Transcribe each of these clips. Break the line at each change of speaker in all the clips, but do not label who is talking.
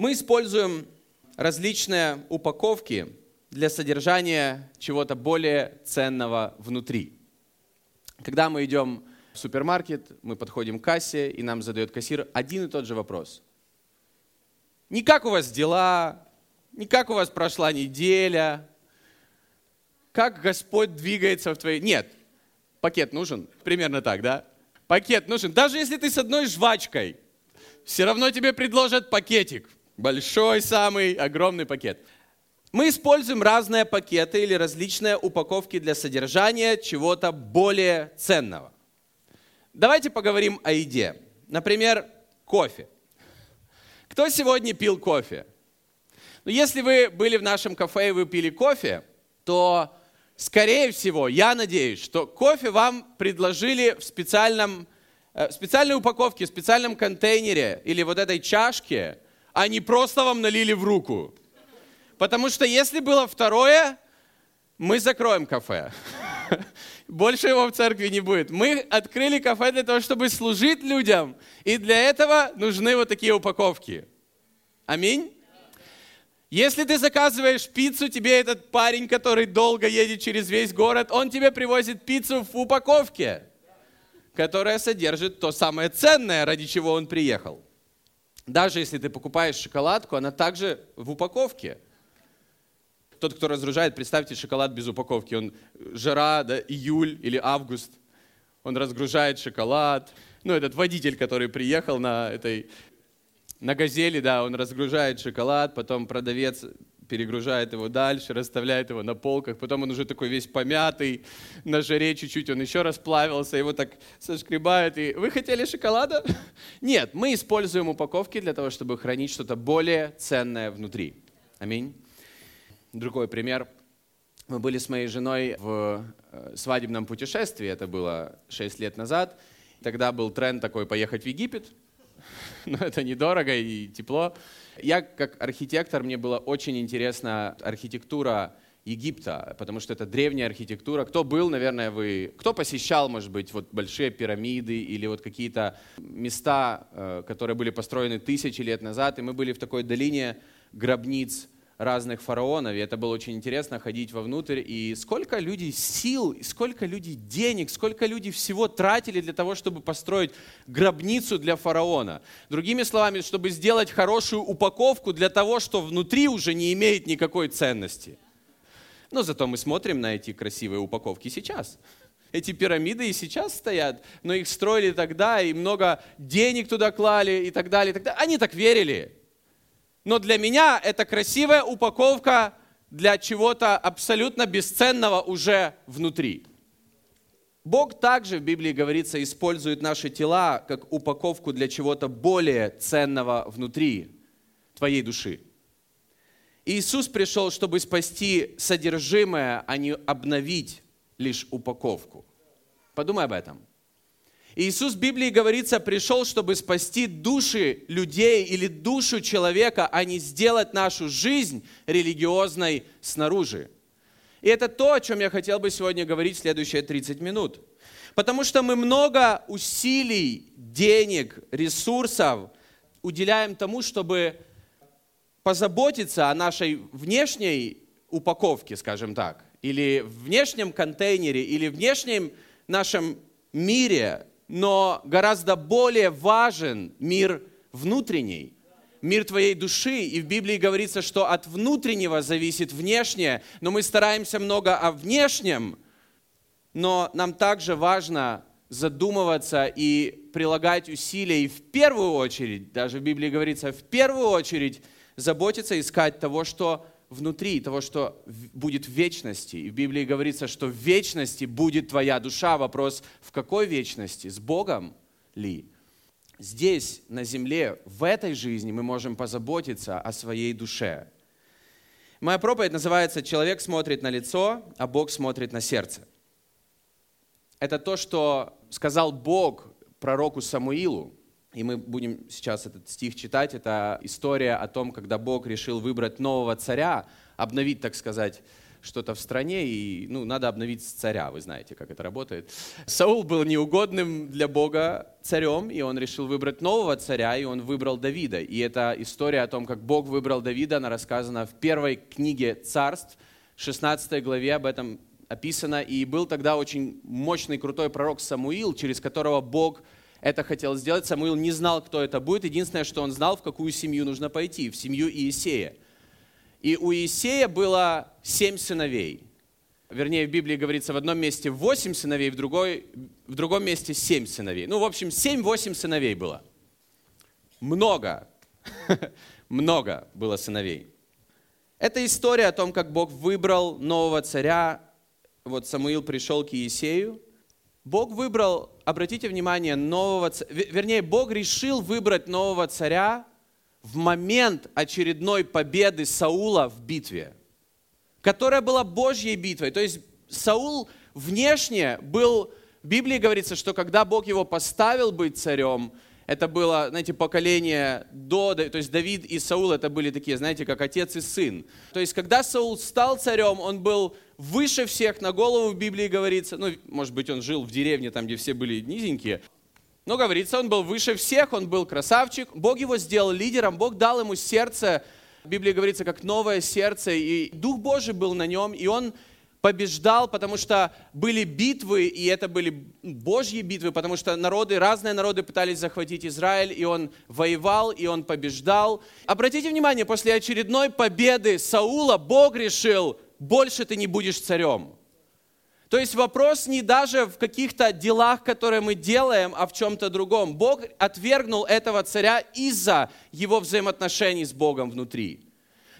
Мы используем различные упаковки для содержания чего-то более ценного внутри. Когда мы идем в супермаркет, мы подходим к кассе, и нам задает кассир один и тот же вопрос. Не как у вас дела, не как у вас прошла неделя, как Господь двигается в твоей... Нет, пакет нужен, примерно так, да? Пакет нужен. Даже если ты с одной жвачкой, все равно тебе предложат пакетик. Большой самый, огромный пакет. Мы используем разные пакеты или различные упаковки для содержания чего-то более ценного. Давайте поговорим о еде. Например, кофе. Кто сегодня пил кофе? Ну, если вы были в нашем кафе и вы пили кофе, то, скорее всего, я надеюсь, что кофе вам предложили в специальном, э, специальной упаковке, в специальном контейнере или вот этой чашке, а не просто вам налили в руку. Потому что если было второе, мы закроем кафе. Больше его в церкви не будет. Мы открыли кафе для того, чтобы служить людям. И для этого нужны вот такие упаковки. Аминь. Если ты заказываешь пиццу, тебе этот парень, который долго едет через весь город, он тебе привозит пиццу в упаковке, которая содержит то самое ценное, ради чего он приехал. Даже если ты покупаешь шоколадку, она также в упаковке – тот, кто разгружает, представьте шоколад без упаковки. Он жара, да, июль или август. Он разгружает шоколад. Ну, этот водитель, который приехал на этой на газели, да, он разгружает шоколад, потом продавец перегружает его дальше, расставляет его на полках, потом он уже такой весь помятый, на жаре чуть-чуть он еще расплавился, его так сошкребают. И вы хотели шоколада? Нет, мы используем упаковки для того, чтобы хранить что-то более ценное внутри. Аминь. Другой пример. Мы были с моей женой в э, свадебном путешествии, это было 6 лет назад. Тогда был тренд такой поехать в Египет, но это недорого и тепло. Я как архитектор, мне была очень интересна архитектура Египта, потому что это древняя архитектура. Кто был, наверное, вы... Кто посещал, может быть, вот большие пирамиды или вот какие-то места, э, которые были построены тысячи лет назад, и мы были в такой долине гробниц разных фараонов, и это было очень интересно ходить вовнутрь, и сколько людей сил, сколько людей денег, сколько людей всего тратили для того, чтобы построить гробницу для фараона. Другими словами, чтобы сделать хорошую упаковку для того, что внутри уже не имеет никакой ценности. Но зато мы смотрим на эти красивые упаковки сейчас. Эти пирамиды и сейчас стоят, но их строили тогда, и много денег туда клали, и так далее. И так далее. Они так верили. Но для меня это красивая упаковка для чего-то абсолютно бесценного уже внутри. Бог также в Библии говорится, использует наши тела как упаковку для чего-то более ценного внутри твоей души. Иисус пришел, чтобы спасти содержимое, а не обновить лишь упаковку. Подумай об этом. Иисус в Библии говорится, пришел, чтобы спасти души людей или душу человека, а не сделать нашу жизнь религиозной снаружи. И это то, о чем я хотел бы сегодня говорить в следующие 30 минут. Потому что мы много усилий, денег, ресурсов уделяем тому, чтобы позаботиться о нашей внешней упаковке, скажем так, или внешнем контейнере, или внешнем нашем мире, но гораздо более важен мир внутренний, мир твоей души. И в Библии говорится, что от внутреннего зависит внешнее, но мы стараемся много о внешнем, но нам также важно задумываться и прилагать усилия, и в первую очередь, даже в Библии говорится, в первую очередь заботиться, искать того, что внутри того, что будет в вечности. И в Библии говорится, что в вечности будет твоя душа. Вопрос, в какой вечности? С Богом ли? Здесь, на земле, в этой жизни мы можем позаботиться о своей душе. Моя проповедь называется «Человек смотрит на лицо, а Бог смотрит на сердце». Это то, что сказал Бог пророку Самуилу, и мы будем сейчас этот стих читать. Это история о том, когда Бог решил выбрать нового царя, обновить, так сказать, что-то в стране, и ну, надо обновить царя, вы знаете, как это работает. Саул был неугодным для Бога царем, и он решил выбрать нового царя, и он выбрал Давида. И эта история о том, как Бог выбрал Давида, она рассказана в первой книге царств, 16 главе об этом описано. И был тогда очень мощный, крутой пророк Самуил, через которого Бог это хотел сделать. Самуил не знал, кто это будет. Единственное, что он знал, в какую семью нужно пойти, в семью Иисея. И у Иисея было семь сыновей. Вернее, в Библии говорится в одном месте восемь сыновей, в, другой, в другом месте семь сыновей. Ну, в общем, семь-восемь сыновей было. Много. Много было сыновей. Это история о том, как Бог выбрал нового царя. Вот Самуил пришел к Иисею. Бог выбрал, обратите внимание, нового. Вернее, Бог решил выбрать нового царя в момент очередной победы Саула в битве, которая была Божьей битвой. То есть Саул внешне был, в Библии говорится, что когда Бог его поставил быть царем, это было, знаете, поколение до, то есть Давид и Саул, это были такие, знаете, как отец и сын. То есть, когда Саул стал царем, он был выше всех, на голову в Библии говорится, ну, может быть, он жил в деревне, там, где все были низенькие, но говорится, он был выше всех, он был красавчик. Бог его сделал лидером, Бог дал ему сердце, в Библии говорится, как новое сердце, и Дух Божий был на нем, и он побеждал, потому что были битвы, и это были Божьи битвы, потому что народы, разные народы пытались захватить Израиль, и он воевал, и он побеждал. Обратите внимание, после очередной победы Саула Бог решил, больше ты не будешь царем. То есть вопрос не даже в каких-то делах, которые мы делаем, а в чем-то другом. Бог отвергнул этого царя из-за его взаимоотношений с Богом внутри.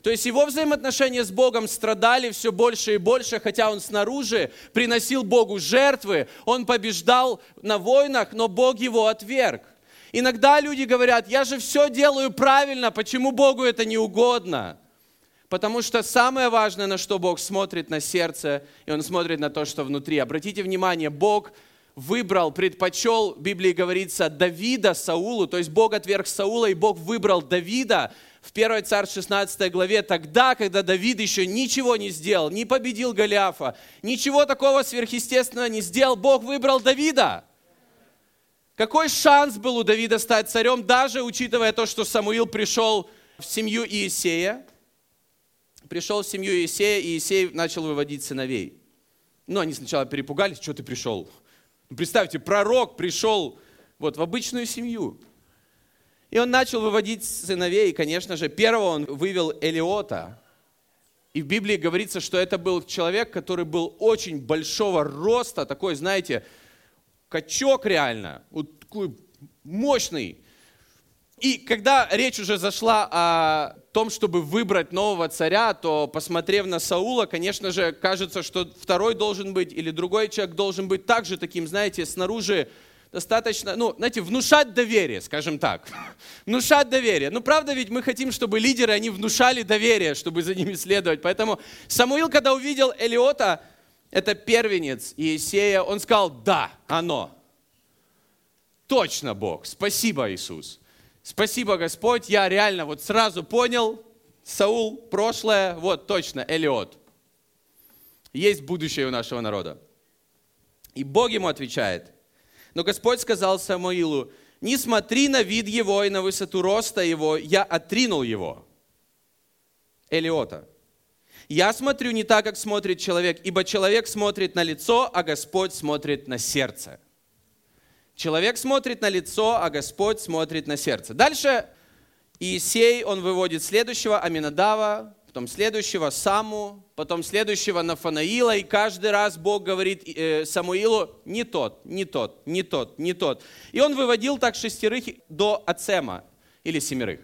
То есть его взаимоотношения с Богом страдали все больше и больше, хотя он снаружи приносил Богу жертвы, он побеждал на войнах, но Бог его отверг. Иногда люди говорят, я же все делаю правильно, почему Богу это не угодно? Потому что самое важное, на что Бог смотрит на сердце, и Он смотрит на то, что внутри. Обратите внимание, Бог выбрал, предпочел, в Библии говорится, Давида Саулу, то есть Бог отверг Саула, и Бог выбрал Давида в 1 царь 16 главе, тогда, когда Давид еще ничего не сделал, не победил Голиафа, ничего такого сверхъестественного не сделал, Бог выбрал Давида. Какой шанс был у Давида стать царем, даже учитывая то, что Самуил пришел в семью Иисея, пришел в семью Иисея, и Иисей начал выводить сыновей. Ну, они сначала перепугались, что ты пришел? Ну, представьте, пророк пришел вот в обычную семью. И он начал выводить сыновей, и, конечно же, первого он вывел Элиота. И в Библии говорится, что это был человек, который был очень большого роста, такой, знаете, качок реально, вот такой мощный. И когда речь уже зашла о том, чтобы выбрать нового царя, то, посмотрев на Саула, конечно же, кажется, что второй должен быть или другой человек должен быть также таким, знаете, снаружи достаточно, ну, знаете, внушать доверие, скажем так. внушать доверие. Ну, правда ведь мы хотим, чтобы лидеры, они внушали доверие, чтобы за ними следовать. Поэтому Самуил, когда увидел Элиота, это первенец Иисея, он сказал, да, оно. Точно Бог. Спасибо, Иисус. Спасибо, Господь, я реально вот сразу понял, Саул, прошлое, вот точно, Элиот. Есть будущее у нашего народа. И Бог ему отвечает. Но Господь сказал Самуилу, не смотри на вид его и на высоту роста его, я отринул его. Элиота. Я смотрю не так, как смотрит человек, ибо человек смотрит на лицо, а Господь смотрит на сердце. Человек смотрит на лицо, а Господь смотрит на сердце. Дальше Иисей, он выводит следующего Аминадава, потом следующего Саму, потом следующего Нафанаила, и каждый раз Бог говорит э, Самуилу, не тот, не тот, не тот, не тот. И он выводил так шестерых до Ацема, или семерых.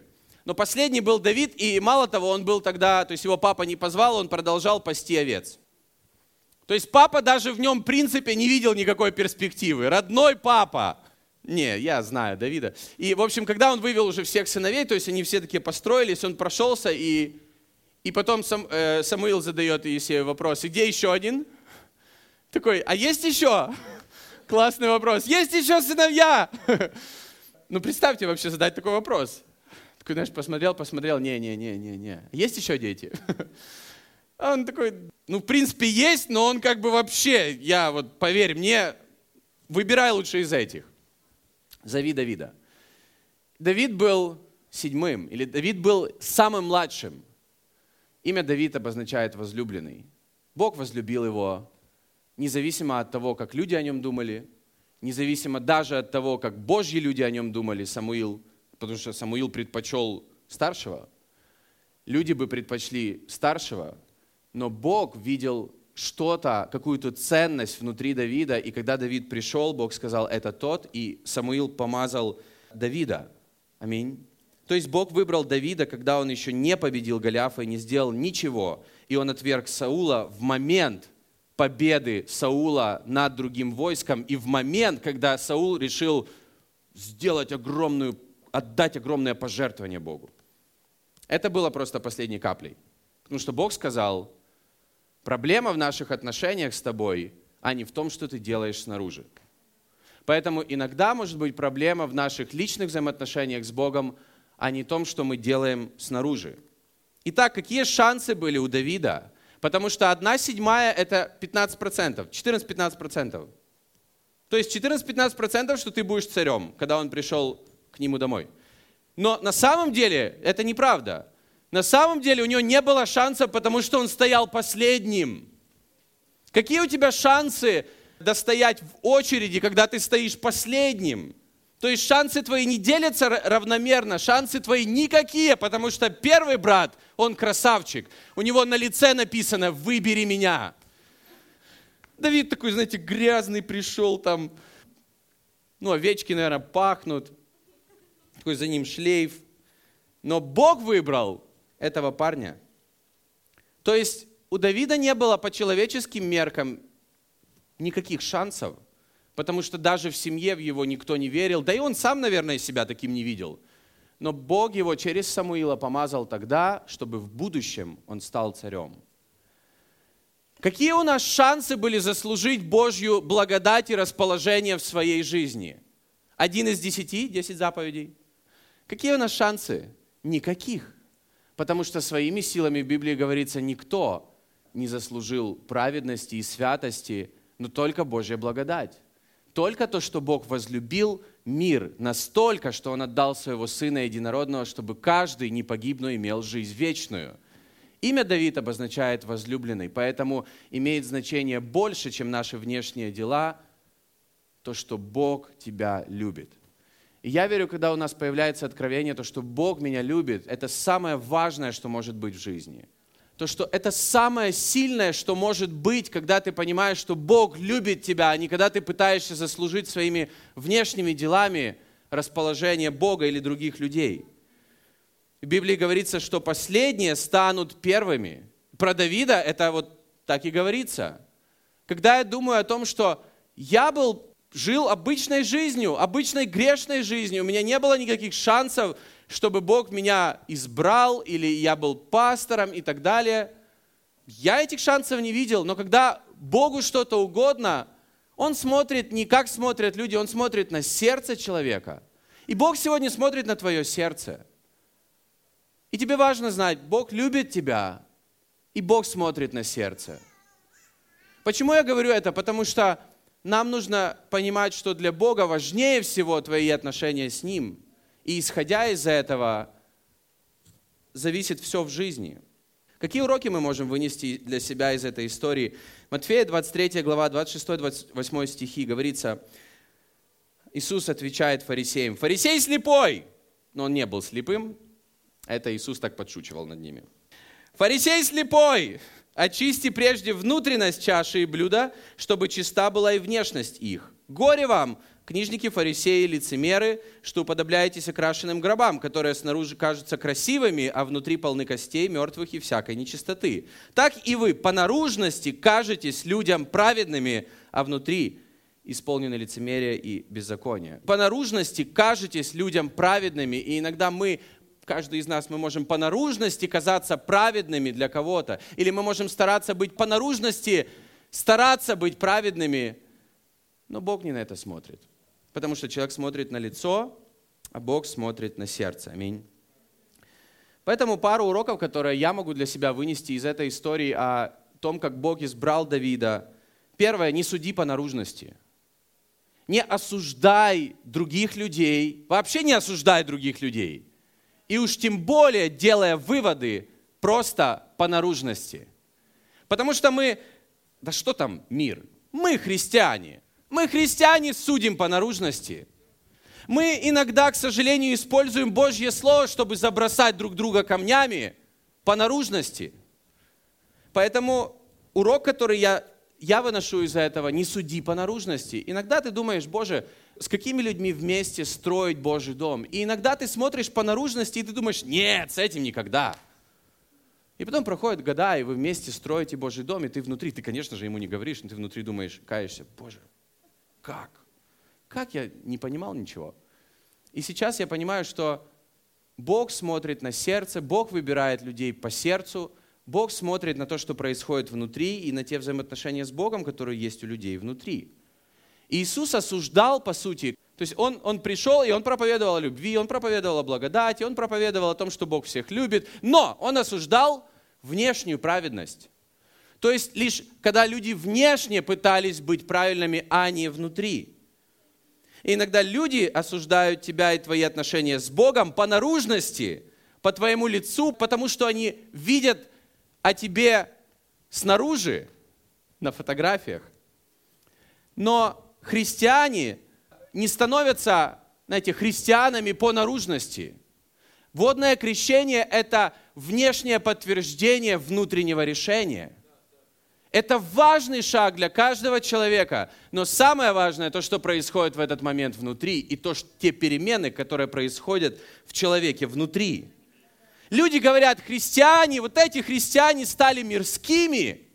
Но последний был Давид, и мало того, он был тогда, то есть его папа не позвал, он продолжал пасти овец. То есть папа даже в нем, в принципе, не видел никакой перспективы. Родной папа. Не, я знаю Давида. И, в общем, когда он вывел уже всех сыновей, то есть они все такие построились, он прошелся, и, и потом сам, э, Самуил задает Иисею вопрос, где еще один? Такой, а есть еще? Классный вопрос. Есть еще сыновья? Ну, представьте вообще задать такой вопрос. Такой, знаешь, посмотрел, посмотрел, не-не-не-не-не. Есть еще дети? А он такой, ну, в принципе, есть, но он как бы вообще, я вот, поверь мне, выбирай лучше из этих. Зови Давида. Давид был седьмым, или Давид был самым младшим. Имя Давид обозначает возлюбленный. Бог возлюбил его, независимо от того, как люди о нем думали, независимо даже от того, как Божьи люди о нем думали, Самуил, потому что Самуил предпочел старшего. Люди бы предпочли старшего, но Бог видел что-то, какую-то ценность внутри Давида, и когда Давид пришел, Бог сказал, это тот, и Самуил помазал Давида. Аминь. То есть Бог выбрал Давида, когда он еще не победил Голиафа и не сделал ничего, и он отверг Саула в момент победы Саула над другим войском, и в момент, когда Саул решил сделать огромную, отдать огромное пожертвование Богу. Это было просто последней каплей. Потому что Бог сказал, проблема в наших отношениях с тобой, а не в том, что ты делаешь снаружи. Поэтому иногда может быть проблема в наших личных взаимоотношениях с Богом, а не в том, что мы делаем снаружи. Итак, какие шансы были у Давида? Потому что одна седьмая – это 15%, 14-15%. То есть 14-15%, что ты будешь царем, когда он пришел к нему домой. Но на самом деле это неправда. На самом деле у него не было шанса, потому что он стоял последним. Какие у тебя шансы достоять в очереди, когда ты стоишь последним? То есть шансы твои не делятся равномерно, шансы твои никакие, потому что первый брат, он красавчик. У него на лице написано «Выбери меня». Давид такой, знаете, грязный пришел там, ну, овечки, наверное, пахнут, такой за ним шлейф. Но Бог выбрал этого парня. То есть у Давида не было по человеческим меркам никаких шансов, потому что даже в семье в его никто не верил, да и он сам, наверное, себя таким не видел. Но Бог его через Самуила помазал тогда, чтобы в будущем он стал царем. Какие у нас шансы были заслужить Божью благодать и расположение в своей жизни? Один из десяти, десять заповедей – Какие у нас шансы? Никаких. Потому что своими силами в Библии говорится, никто не заслужил праведности и святости, но только Божья благодать. Только то, что Бог возлюбил мир настолько, что Он отдал Своего Сына Единородного, чтобы каждый не погиб, но имел жизнь вечную. Имя Давид обозначает возлюбленный, поэтому имеет значение больше, чем наши внешние дела, то, что Бог тебя любит – я верю, когда у нас появляется откровение, то, что Бог меня любит, это самое важное, что может быть в жизни. То, что это самое сильное, что может быть, когда ты понимаешь, что Бог любит тебя, а не когда ты пытаешься заслужить своими внешними делами расположение Бога или других людей. В Библии говорится, что последние станут первыми. Про Давида это вот так и говорится. Когда я думаю о том, что я был жил обычной жизнью, обычной грешной жизнью. У меня не было никаких шансов, чтобы Бог меня избрал или я был пастором и так далее. Я этих шансов не видел, но когда Богу что-то угодно, Он смотрит не как смотрят люди, Он смотрит на сердце человека. И Бог сегодня смотрит на твое сердце. И тебе важно знать, Бог любит тебя, и Бог смотрит на сердце. Почему я говорю это? Потому что нам нужно понимать, что для Бога важнее всего твои отношения с Ним. И исходя из этого, зависит все в жизни. Какие уроки мы можем вынести для себя из этой истории? Матфея 23 глава 26-28 стихи говорится, Иисус отвечает фарисеям, «Фарисей слепой!» Но он не был слепым, это Иисус так подшучивал над ними. «Фарисей слепой! Очисти прежде внутренность чаши и блюда, чтобы чиста была и внешность их. Горе вам, книжники, фарисеи, лицемеры, что уподобляетесь окрашенным гробам, которые снаружи кажутся красивыми, а внутри полны костей, мертвых и всякой нечистоты. Так и вы по наружности кажетесь людям праведными, а внутри исполнены лицемерия и беззакония. По наружности кажетесь людям праведными, и иногда мы каждый из нас, мы можем по наружности казаться праведными для кого-то, или мы можем стараться быть по наружности, стараться быть праведными, но Бог не на это смотрит. Потому что человек смотрит на лицо, а Бог смотрит на сердце. Аминь. Поэтому пару уроков, которые я могу для себя вынести из этой истории о том, как Бог избрал Давида. Первое, не суди по наружности. Не осуждай других людей, вообще не осуждай других людей. И уж тем более делая выводы просто по наружности. Потому что мы, да что там мир? Мы христиане. Мы христиане судим по наружности. Мы иногда, к сожалению, используем Божье Слово, чтобы забросать друг друга камнями по наружности. Поэтому урок, который я, я выношу из этого, не суди по наружности. Иногда ты думаешь, Боже, с какими людьми вместе строить Божий дом? И иногда ты смотришь по наружности, и ты думаешь, нет, с этим никогда. И потом проходят года, и вы вместе строите Божий дом, и ты внутри, ты, конечно же, ему не говоришь, но ты внутри думаешь, каешься, Боже, как? Как я не понимал ничего? И сейчас я понимаю, что Бог смотрит на сердце, Бог выбирает людей по сердцу, Бог смотрит на то, что происходит внутри, и на те взаимоотношения с Богом, которые есть у людей внутри. Иисус осуждал, по сути, то есть он, он пришел, и он проповедовал о любви, он проповедовал о благодати, он проповедовал о том, что Бог всех любит, но он осуждал внешнюю праведность. То есть лишь когда люди внешне пытались быть правильными, а не внутри. И иногда люди осуждают тебя и твои отношения с Богом по наружности, по твоему лицу, потому что они видят о тебе снаружи, на фотографиях. Но христиане не становятся, знаете, христианами по наружности. Водное крещение – это внешнее подтверждение внутреннего решения – это важный шаг для каждого человека, но самое важное то, что происходит в этот момент внутри, и то, что, те перемены, которые происходят в человеке внутри. Люди говорят, христиане, вот эти христиане стали мирскими,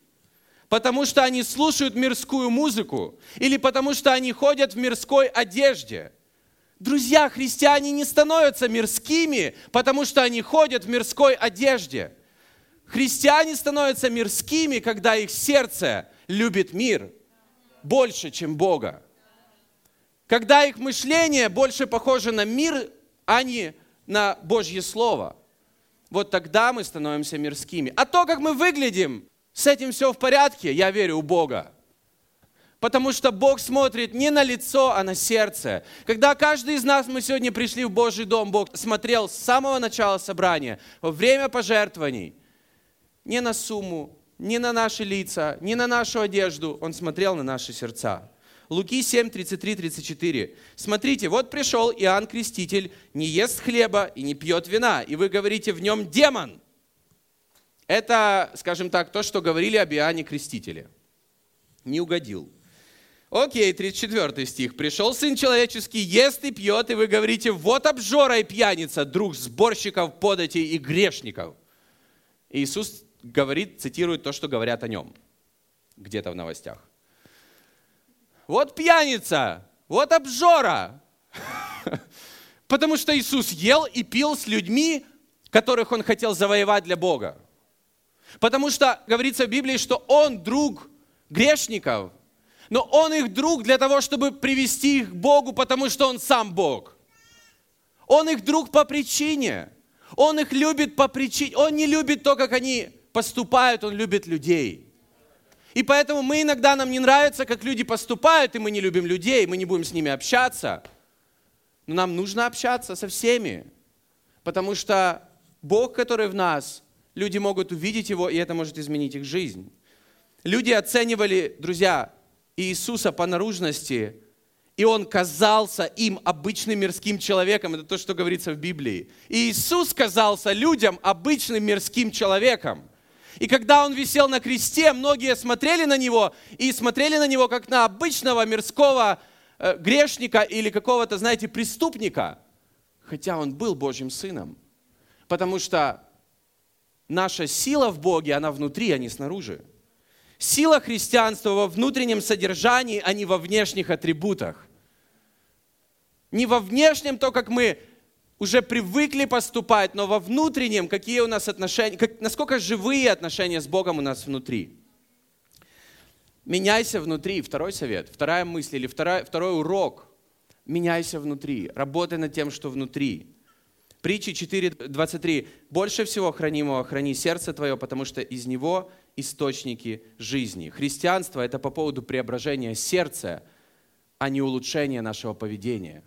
потому что они слушают мирскую музыку, или потому что они ходят в мирской одежде. Друзья, христиане не становятся мирскими, потому что они ходят в мирской одежде – Христиане становятся мирскими, когда их сердце любит мир больше, чем Бога. Когда их мышление больше похоже на мир, а не на Божье Слово. Вот тогда мы становимся мирскими. А то, как мы выглядим, с этим все в порядке, я верю у Бога. Потому что Бог смотрит не на лицо, а на сердце. Когда каждый из нас, мы сегодня пришли в Божий дом, Бог смотрел с самого начала собрания, во время пожертвований, не на сумму, не на наши лица, не на нашу одежду. Он смотрел на наши сердца. Луки 7, 33, 34. Смотрите, вот пришел Иоанн Креститель, не ест хлеба и не пьет вина, и вы говорите, в нем демон. Это, скажем так, то, что говорили об Иоанне Крестителе. Не угодил. Окей, 34 стих. «Пришел Сын Человеческий, ест и пьет, и вы говорите, вот обжора и пьяница, друг сборщиков, податей и грешников». Иисус говорит, цитирует то, что говорят о нем где-то в новостях. Вот пьяница, вот обжора. Потому что Иисус ел и пил с людьми, которых он хотел завоевать для Бога. Потому что говорится в Библии, что он друг грешников, но он их друг для того, чтобы привести их к Богу, потому что он сам Бог. Он их друг по причине. Он их любит по причине. Он не любит то, как они поступают, Он любит людей. И поэтому мы иногда, нам не нравится, как люди поступают, и мы не любим людей, мы не будем с ними общаться. Но нам нужно общаться со всеми, потому что Бог, который в нас, люди могут увидеть Его, и это может изменить их жизнь. Люди оценивали, друзья, Иисуса по наружности, и Он казался им обычным мирским человеком. Это то, что говорится в Библии. И Иисус казался людям обычным мирским человеком. И когда он висел на кресте, многие смотрели на него и смотрели на него как на обычного мирского э, грешника или какого-то, знаете, преступника. Хотя он был Божьим сыном. Потому что наша сила в Боге, она внутри, а не снаружи. Сила христианства во внутреннем содержании, а не во внешних атрибутах. Не во внешнем то, как мы уже привыкли поступать, но во внутреннем какие у нас отношения, как, насколько живые отношения с Богом у нас внутри. Меняйся внутри. Второй совет, вторая мысль или второй, второй урок. Меняйся внутри. Работай над тем, что внутри. Притчи 4.23. «Больше всего хранимого храни сердце твое, потому что из него источники жизни». Христианство – это по поводу преображения сердца, а не улучшения нашего поведения.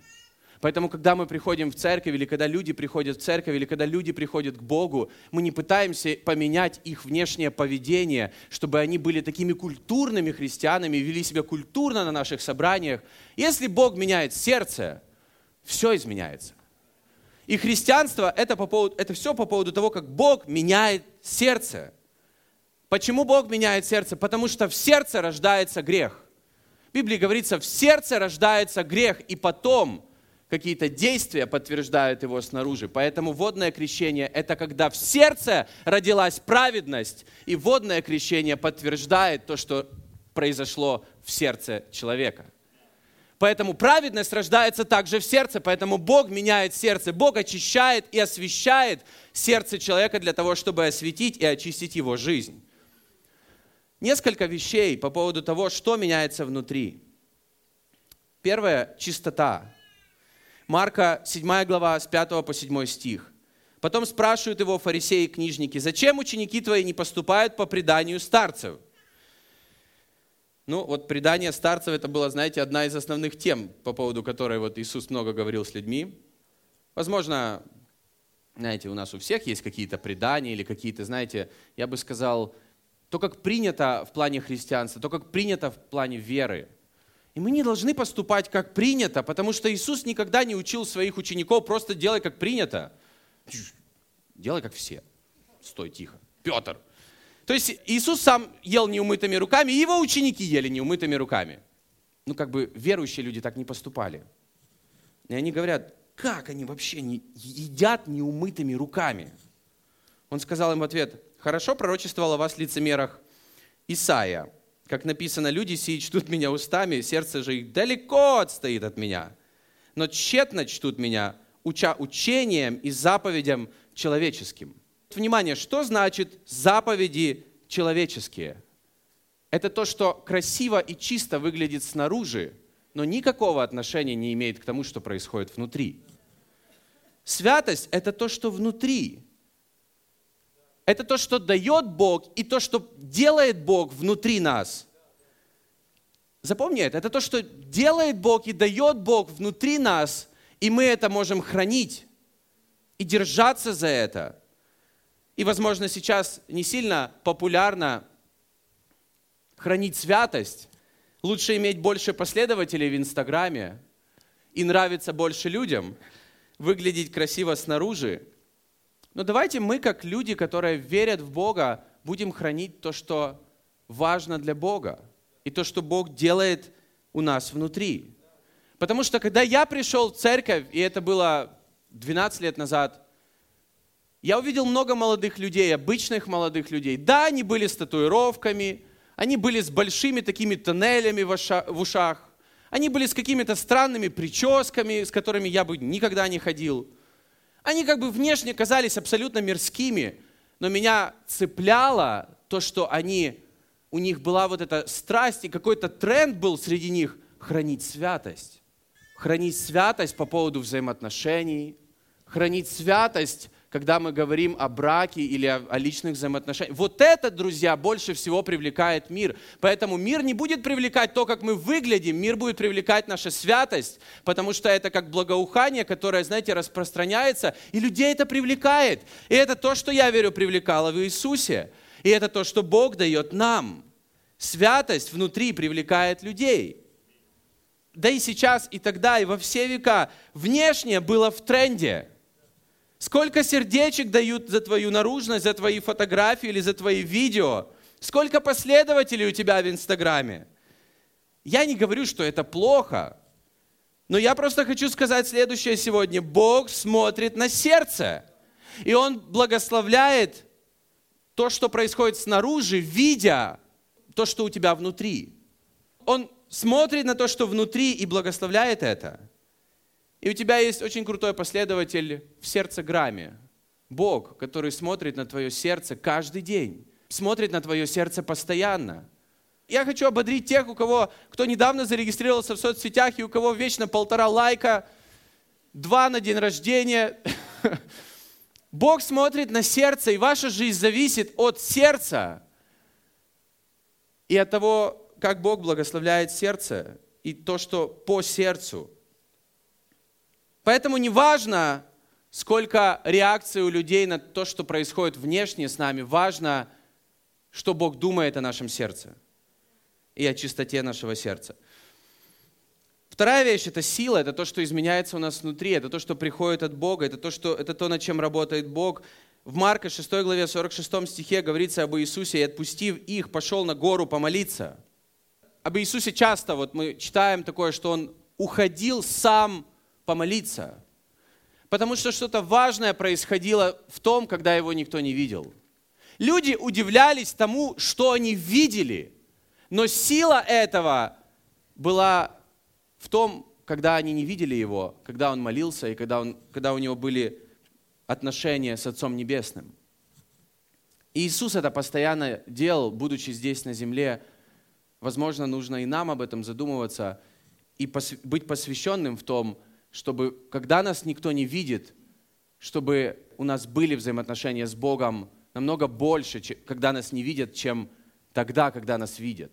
Поэтому, когда мы приходим в церковь, или когда люди приходят в церковь, или когда люди приходят к Богу, мы не пытаемся поменять их внешнее поведение, чтобы они были такими культурными христианами, вели себя культурно на наших собраниях. Если Бог меняет сердце, все изменяется. И христианство это, по поводу, это все по поводу того, как Бог меняет сердце. Почему Бог меняет сердце? Потому что в сердце рождается грех. В Библии говорится, в сердце рождается грех, и потом какие-то действия подтверждают его снаружи. Поэтому водное крещение – это когда в сердце родилась праведность, и водное крещение подтверждает то, что произошло в сердце человека. Поэтому праведность рождается также в сердце, поэтому Бог меняет сердце, Бог очищает и освещает сердце человека для того, чтобы осветить и очистить его жизнь. Несколько вещей по поводу того, что меняется внутри. Первое – чистота. Марка 7 глава с 5 по 7 стих. Потом спрашивают его фарисеи и книжники, зачем ученики твои не поступают по преданию старцев? Ну, вот предание старцев, это была, знаете, одна из основных тем, по поводу которой вот Иисус много говорил с людьми. Возможно, знаете, у нас у всех есть какие-то предания или какие-то, знаете, я бы сказал, то, как принято в плане христианства, то, как принято в плане веры. И мы не должны поступать как принято, потому что Иисус никогда не учил своих учеников просто делай как принято. Делай как все. Стой тихо. Петр, то есть Иисус сам ел неумытыми руками, и его ученики ели неумытыми руками. Ну, как бы верующие люди так не поступали. И они говорят, как они вообще не едят неумытыми руками? Он сказал им в ответ, хорошо пророчествовал о вас лицемерах Исаия. Как написано, люди сии чтут меня устами, сердце же их далеко отстоит от меня. Но тщетно чтут меня, уча учением и заповедям человеческим внимание, что значит заповеди человеческие? Это то, что красиво и чисто выглядит снаружи, но никакого отношения не имеет к тому, что происходит внутри. Святость – это то, что внутри. Это то, что дает Бог, и то, что делает Бог внутри нас. Запомни это. Это то, что делает Бог и дает Бог внутри нас, и мы это можем хранить и держаться за это – и, возможно, сейчас не сильно популярно хранить святость. Лучше иметь больше последователей в Инстаграме и нравиться больше людям, выглядеть красиво снаружи. Но давайте мы, как люди, которые верят в Бога, будем хранить то, что важно для Бога, и то, что Бог делает у нас внутри. Потому что когда я пришел в церковь, и это было 12 лет назад, я увидел много молодых людей, обычных молодых людей. Да, они были с татуировками, они были с большими такими тоннелями в ушах, они были с какими-то странными прическами, с которыми я бы никогда не ходил. Они как бы внешне казались абсолютно мирскими, но меня цепляло то, что они, у них была вот эта страсть, и какой-то тренд был среди них хранить святость. Хранить святость по поводу взаимоотношений, хранить святость когда мы говорим о браке или о, о личных взаимоотношениях. Вот это, друзья, больше всего привлекает мир. Поэтому мир не будет привлекать то, как мы выглядим, мир будет привлекать наша святость, потому что это как благоухание, которое, знаете, распространяется, и людей это привлекает. И это то, что я верю, привлекало в Иисусе. И это то, что Бог дает нам. Святость внутри привлекает людей. Да и сейчас, и тогда, и во все века внешнее было в тренде – Сколько сердечек дают за твою наружность, за твои фотографии или за твои видео? Сколько последователей у тебя в Инстаграме? Я не говорю, что это плохо, но я просто хочу сказать следующее сегодня. Бог смотрит на сердце, и Он благословляет то, что происходит снаружи, видя то, что у тебя внутри. Он смотрит на то, что внутри, и благословляет это. И у тебя есть очень крутой последователь в сердце грамме. Бог, который смотрит на твое сердце каждый день, смотрит на твое сердце постоянно. Я хочу ободрить тех, у кого, кто недавно зарегистрировался в соцсетях и у кого вечно полтора лайка, два на день рождения. Бог смотрит на сердце, и ваша жизнь зависит от сердца и от того, как Бог благословляет сердце и то, что по сердцу. Поэтому не важно, сколько реакций у людей на то, что происходит внешне с нами, важно, что Бог думает о нашем сердце и о чистоте нашего сердца. Вторая вещь – это сила, это то, что изменяется у нас внутри, это то, что приходит от Бога, это то, что, это то над чем работает Бог. В Марка 6 главе 46 стихе говорится об Иисусе, и отпустив их, пошел на гору помолиться. Об Иисусе часто вот мы читаем такое, что Он уходил сам помолиться. Потому что что-то важное происходило в том, когда Его никто не видел. Люди удивлялись тому, что они видели, но сила этого была в том, когда они не видели Его, когда Он молился и когда, он, когда у Него были отношения с Отцом Небесным. И Иисус это постоянно делал, будучи здесь на земле. Возможно, нужно и нам об этом задумываться и быть посвященным в том, чтобы, когда нас никто не видит, чтобы у нас были взаимоотношения с Богом намного больше, когда нас не видят, чем тогда, когда нас видят.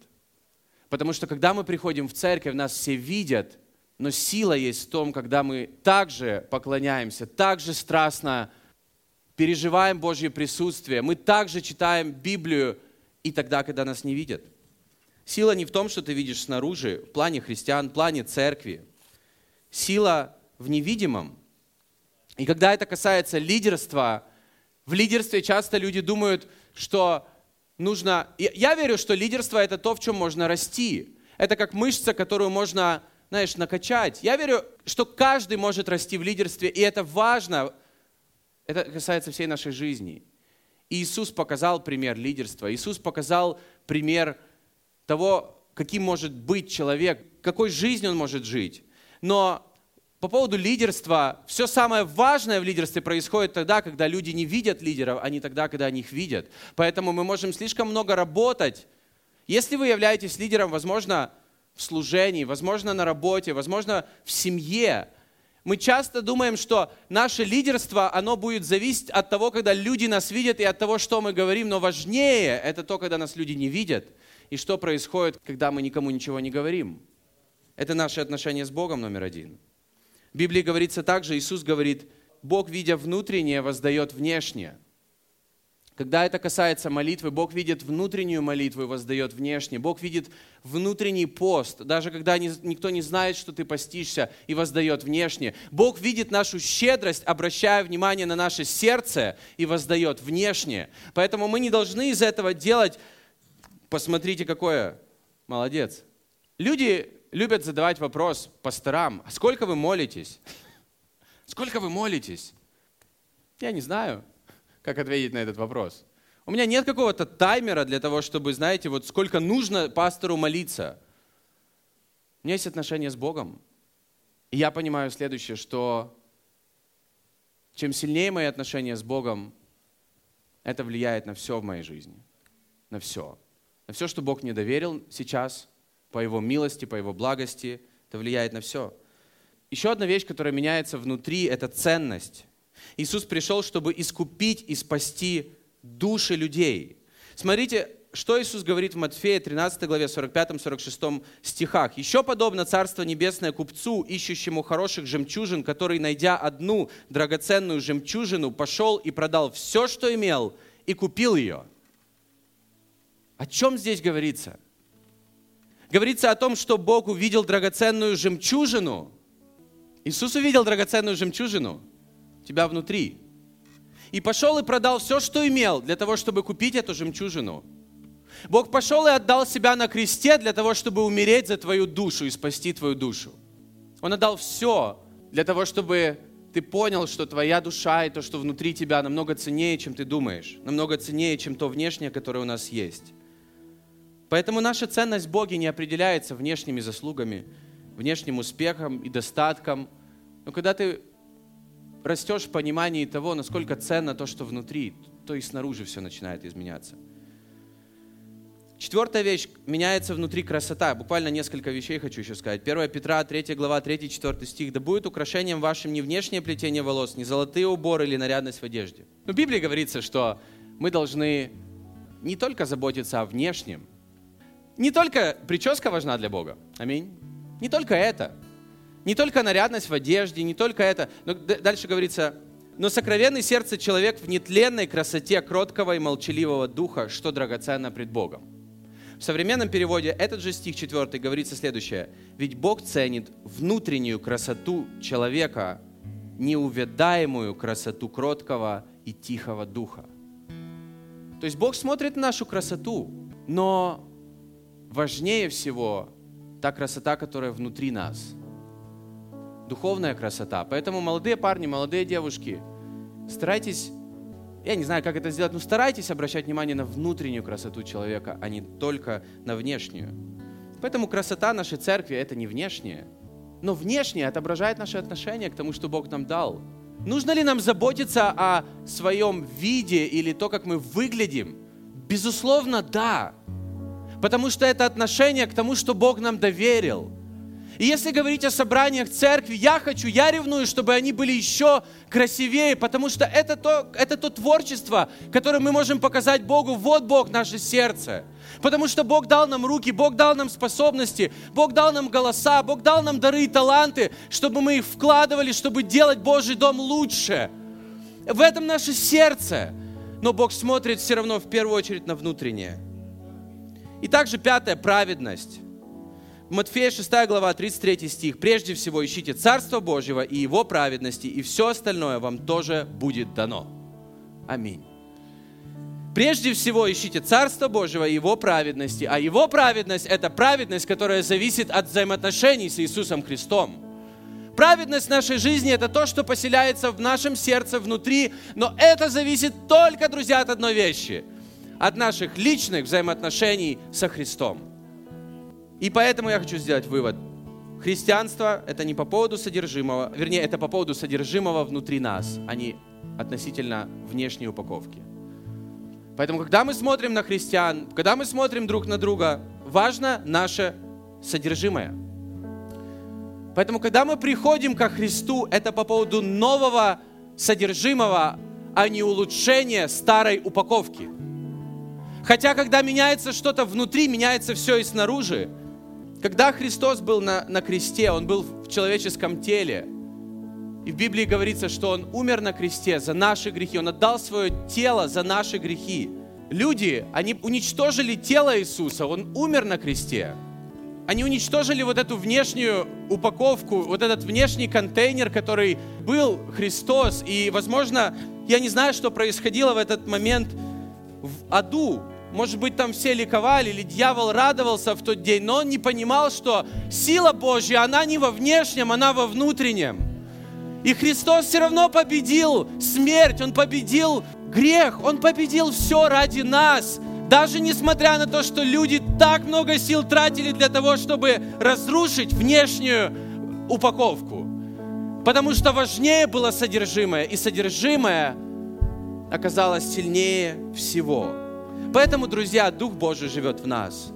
Потому что когда мы приходим в церковь, нас все видят, но сила есть в том, когда мы также поклоняемся, также страстно переживаем Божье присутствие, мы также читаем Библию и тогда, когда нас не видят. Сила не в том, что ты видишь снаружи, в плане христиан, в плане церкви. Сила в невидимом. И когда это касается лидерства, в лидерстве часто люди думают, что нужно... Я верю, что лидерство – это то, в чем можно расти. Это как мышца, которую можно, знаешь, накачать. Я верю, что каждый может расти в лидерстве, и это важно. Это касается всей нашей жизни. И Иисус показал пример лидерства. Иисус показал пример того, каким может быть человек, какой жизнью он может жить. Но по поводу лидерства, все самое важное в лидерстве происходит тогда, когда люди не видят лидеров, а не тогда, когда они их видят. Поэтому мы можем слишком много работать. Если вы являетесь лидером, возможно, в служении, возможно, на работе, возможно, в семье, мы часто думаем, что наше лидерство, оно будет зависеть от того, когда люди нас видят и от того, что мы говорим, но важнее это то, когда нас люди не видят и что происходит, когда мы никому ничего не говорим. Это наши отношения с Богом номер один. В Библии говорится также, Иисус говорит, Бог, видя внутреннее, воздает внешнее. Когда это касается молитвы, Бог видит внутреннюю молитву и воздает внешне. Бог видит внутренний пост, даже когда никто не знает, что ты постишься, и воздает внешне. Бог видит нашу щедрость, обращая внимание на наше сердце и воздает внешне. Поэтому мы не должны из этого делать, посмотрите, какое, молодец. Люди любят задавать вопрос пасторам, а сколько вы молитесь? Сколько вы молитесь? Я не знаю, как ответить на этот вопрос. У меня нет какого-то таймера для того, чтобы, знаете, вот сколько нужно пастору молиться. У меня есть отношения с Богом. И я понимаю следующее, что чем сильнее мои отношения с Богом, это влияет на все в моей жизни. На все. На все, что Бог мне доверил сейчас – по Его милости, по Его благости. Это влияет на все. Еще одна вещь, которая меняется внутри, это ценность. Иисус пришел, чтобы искупить и спасти души людей. Смотрите, что Иисус говорит в Матфея 13 главе 45-46 стихах. «Еще подобно Царство Небесное купцу, ищущему хороших жемчужин, который, найдя одну драгоценную жемчужину, пошел и продал все, что имел, и купил ее». О чем здесь говорится? Говорится о том, что Бог увидел драгоценную жемчужину. Иисус увидел драгоценную жемчужину тебя внутри. И пошел и продал все, что имел, для того, чтобы купить эту жемчужину. Бог пошел и отдал себя на кресте для того, чтобы умереть за твою душу и спасти твою душу. Он отдал все для того, чтобы ты понял, что твоя душа и то, что внутри тебя, намного ценнее, чем ты думаешь, намного ценнее, чем то внешнее, которое у нас есть. Поэтому наша ценность в Боге не определяется внешними заслугами, внешним успехом и достатком. Но когда ты растешь в понимании того, насколько ценно то, что внутри, то и снаружи все начинает изменяться. Четвертая вещь, меняется внутри красота. Буквально несколько вещей хочу еще сказать. 1 Петра, 3 глава, 3-4 стих. «Да будет украшением вашим не внешнее плетение волос, не золотые уборы или нарядность в одежде». Но в Библии говорится, что мы должны не только заботиться о внешнем, не только прическа важна для Бога. Аминь. Не только это. Не только нарядность в одежде, не только это. Но дальше говорится, но сокровенный сердце человек в нетленной красоте кроткого и молчаливого духа, что драгоценно пред Богом. В современном переводе этот же стих 4 говорится следующее. «Ведь Бог ценит внутреннюю красоту человека, неувядаемую красоту кроткого и тихого духа». То есть Бог смотрит на нашу красоту, но важнее всего та красота, которая внутри нас. Духовная красота. Поэтому молодые парни, молодые девушки, старайтесь я не знаю, как это сделать, но старайтесь обращать внимание на внутреннюю красоту человека, а не только на внешнюю. Поэтому красота нашей церкви – это не внешняя, но внешнее отображает наше отношение к тому, что Бог нам дал. Нужно ли нам заботиться о своем виде или то, как мы выглядим? Безусловно, да. Потому что это отношение к тому, что Бог нам доверил – и если говорить о собраниях церкви, я хочу, я ревную, чтобы они были еще красивее, потому что это то, это то творчество, которое мы можем показать Богу. Вот Бог, наше сердце. Потому что Бог дал нам руки, Бог дал нам способности, Бог дал нам голоса, Бог дал нам дары и таланты, чтобы мы их вкладывали, чтобы делать Божий дом лучше. В этом наше сердце. Но Бог смотрит все равно в первую очередь на внутреннее. И также пятое – праведность. Матфея 6 глава, 33 стих. «Прежде всего ищите Царство Божьего и Его праведности, и все остальное вам тоже будет дано». Аминь. Прежде всего ищите Царство Божьего и Его праведности, а Его праведность – это праведность, которая зависит от взаимоотношений с Иисусом Христом. Праведность нашей жизни – это то, что поселяется в нашем сердце внутри, но это зависит только, друзья, от одной вещи – от наших личных взаимоотношений со Христом. И поэтому я хочу сделать вывод. Христианство – это не по поводу содержимого, вернее, это по поводу содержимого внутри нас, а не относительно внешней упаковки. Поэтому, когда мы смотрим на христиан, когда мы смотрим друг на друга, важно наше содержимое. Поэтому, когда мы приходим ко Христу, это по поводу нового содержимого, а не улучшения старой упаковки. Хотя, когда меняется что-то внутри, меняется все и снаружи. Когда Христос был на, на кресте, Он был в человеческом теле. И в Библии говорится, что Он умер на кресте за наши грехи. Он отдал свое тело за наши грехи. Люди, они уничтожили тело Иисуса. Он умер на кресте. Они уничтожили вот эту внешнюю упаковку, вот этот внешний контейнер, который был Христос. И, возможно, я не знаю, что происходило в этот момент в аду, может быть, там все ликовали, или дьявол радовался в тот день, но он не понимал, что сила Божья, она не во внешнем, она во внутреннем. И Христос все равно победил смерть, Он победил грех, Он победил все ради нас. Даже несмотря на то, что люди так много сил тратили для того, чтобы разрушить внешнюю упаковку. Потому что важнее было содержимое, и содержимое оказалось сильнее всего. Поэтому, друзья, Дух Божий живет в нас,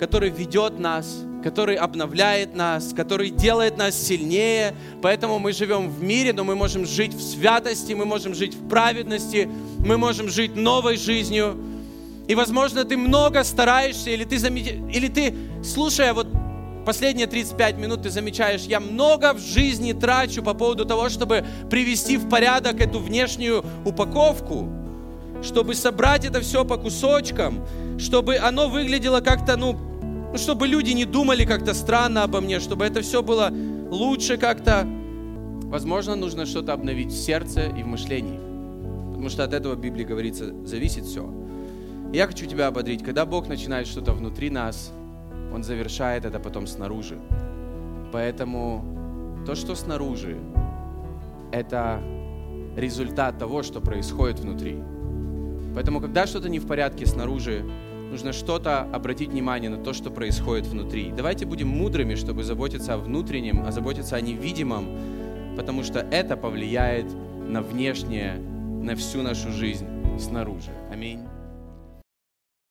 который ведет нас, который обновляет нас, который делает нас сильнее. Поэтому мы живем в мире, но мы можем жить в святости, мы можем жить в праведности, мы можем жить новой жизнью. И, возможно, ты много стараешься, или ты, замеч... или ты слушая вот последние 35 минут, ты замечаешь, я много в жизни трачу по поводу того, чтобы привести в порядок эту внешнюю упаковку чтобы собрать это все по кусочкам, чтобы оно выглядело как-то, ну, ну, чтобы люди не думали как-то странно обо мне, чтобы это все было лучше как-то. Возможно, нужно что-то обновить в сердце и в мышлении. Потому что от этого в Библии говорится, зависит все. И я хочу тебя ободрить, когда Бог начинает что-то внутри нас, Он завершает это потом снаружи. Поэтому то, что снаружи, это результат того, что происходит внутри. Поэтому, когда что-то не в порядке снаружи, нужно что-то обратить внимание на то, что происходит внутри. Давайте будем мудрыми, чтобы заботиться о внутреннем, а заботиться о невидимом, потому что это повлияет на внешнее, на всю нашу жизнь снаружи. Аминь.